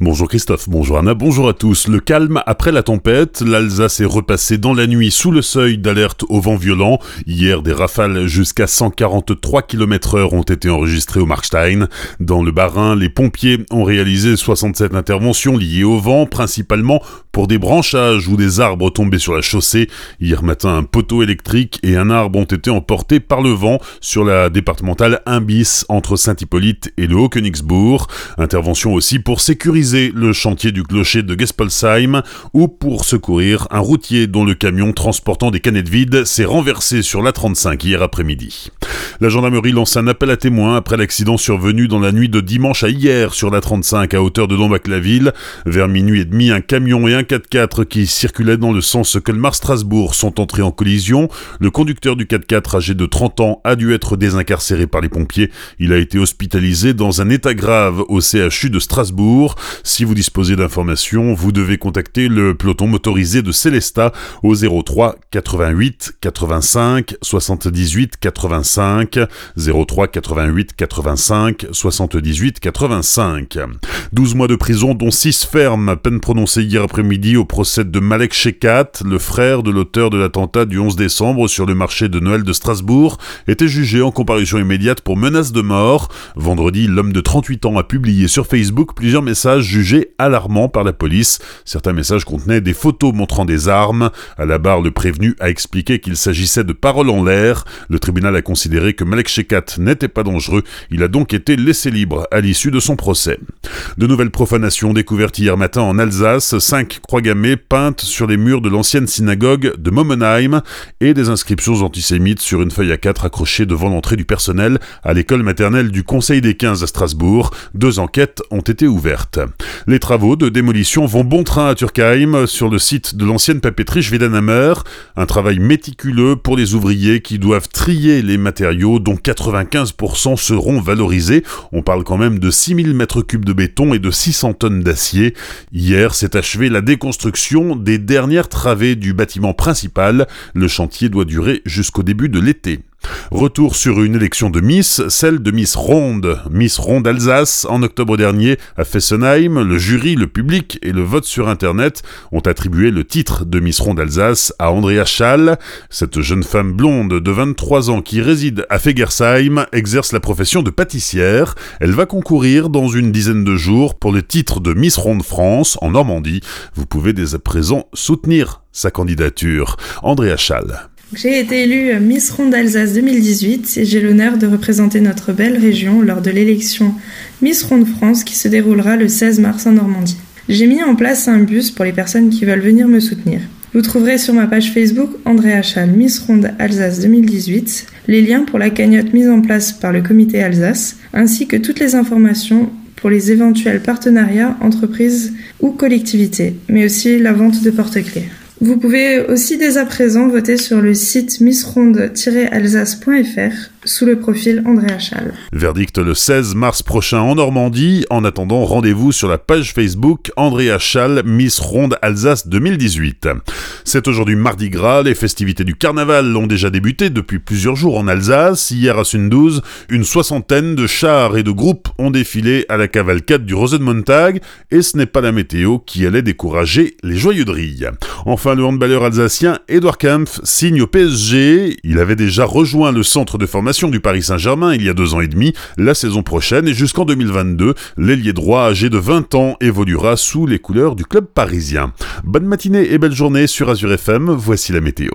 Bonjour Christophe, bonjour Anna, bonjour à tous. Le calme après la tempête, l'Alsace est repassée dans la nuit sous le seuil d'alerte au vent violent. Hier, des rafales jusqu'à 143 km heure ont été enregistrées au Markstein. Dans le Bas-Rhin, les pompiers ont réalisé 67 interventions liées au vent, principalement pour des branchages ou des arbres tombés sur la chaussée. Hier matin, un poteau électrique et un arbre ont été emportés par le vent sur la départementale 1 bis entre Saint-Hippolyte et le Haut-Königsbourg. Intervention aussi pour sécuriser le chantier du clocher de Gespolsheim ou pour secourir un routier dont le camion transportant des canettes vides s'est renversé sur la 35 hier après-midi. La gendarmerie lance un appel à témoins après l'accident survenu dans la nuit de dimanche à hier sur la 35 à hauteur de Dombac-la-Ville. Vers minuit et demi, un camion et un 4x4 qui circulaient dans le sens Colmar-Strasbourg sont entrés en collision. Le conducteur du 4x4 âgé de 30 ans a dû être désincarcéré par les pompiers. Il a été hospitalisé dans un état grave au CHU de Strasbourg. Si vous disposez d'informations, vous devez contacter le peloton motorisé de Célesta au 03 88 85 78 85 03 88 85 78 85. 12 mois de prison dont 6 fermes, peine prononcée hier après-midi au procès de Malek Shekat, le frère de l'auteur de l'attentat du 11 décembre sur le marché de Noël de Strasbourg, était jugé en comparution immédiate pour menace de mort. Vendredi, l'homme de 38 ans a publié sur Facebook plusieurs messages jugé alarmant par la police. Certains messages contenaient des photos montrant des armes. À la barre, le prévenu a expliqué qu'il s'agissait de paroles en l'air. Le tribunal a considéré que Malek Shekat n'était pas dangereux. Il a donc été laissé libre à l'issue de son procès. De nouvelles profanations découvertes hier matin en Alsace. Cinq croix gammées peintes sur les murs de l'ancienne synagogue de Momenheim et des inscriptions antisémites sur une feuille à quatre accrochée devant l'entrée du personnel à l'école maternelle du Conseil des 15 à Strasbourg. Deux enquêtes ont été ouvertes. Les travaux de démolition vont bon train à Turkheim, sur le site de l'ancienne papeterie Schwedenhammer. Un travail méticuleux pour les ouvriers qui doivent trier les matériaux dont 95% seront valorisés. On parle quand même de 6000 mètres cubes de béton et de 600 tonnes d'acier. Hier s'est achevée la déconstruction des dernières travées du bâtiment principal. Le chantier doit durer jusqu'au début de l'été. Retour sur une élection de Miss, celle de Miss Ronde, Miss Ronde Alsace, en octobre dernier à Fessenheim. Le jury, le public et le vote sur Internet ont attribué le titre de Miss Ronde Alsace à Andrea Schall. Cette jeune femme blonde de 23 ans qui réside à Fegersheim exerce la profession de pâtissière. Elle va concourir dans une dizaine de jours pour le titre de Miss Ronde France en Normandie. Vous pouvez dès à présent soutenir sa candidature. Andrea Schall. J'ai été élue Miss Ronde Alsace 2018 et j'ai l'honneur de représenter notre belle région lors de l'élection Miss Ronde France qui se déroulera le 16 mars en Normandie. J'ai mis en place un bus pour les personnes qui veulent venir me soutenir. Vous trouverez sur ma page Facebook André Chal Miss Ronde Alsace 2018 les liens pour la cagnotte mise en place par le comité Alsace ainsi que toutes les informations pour les éventuels partenariats, entreprises ou collectivités, mais aussi la vente de porte-clés. Vous pouvez aussi dès à présent voter sur le site missronde-alsace.fr sous le profil André Achal. Verdict le 16 mars prochain en Normandie. En attendant, rendez-vous sur la page Facebook André Achal Miss Ronde Alsace 2018. C'est aujourd'hui mardi gras, les festivités du carnaval ont déjà débuté depuis plusieurs jours en Alsace. Hier à Sundouze, une soixantaine de chars et de groupes ont défilé à la cavalcade du Rosenmontag et ce n'est pas la météo qui allait décourager les joyeux drilles. Enfin, le handballeur alsacien Edouard Kempf signe au PSG. Il avait déjà rejoint le centre de formation du Paris Saint-Germain il y a deux ans et demi. La saison prochaine et jusqu'en 2022, l'ailier droit âgé de 20 ans évoluera sous les couleurs du club parisien. Bonne matinée et belle journée sur Azure FM, voici la météo.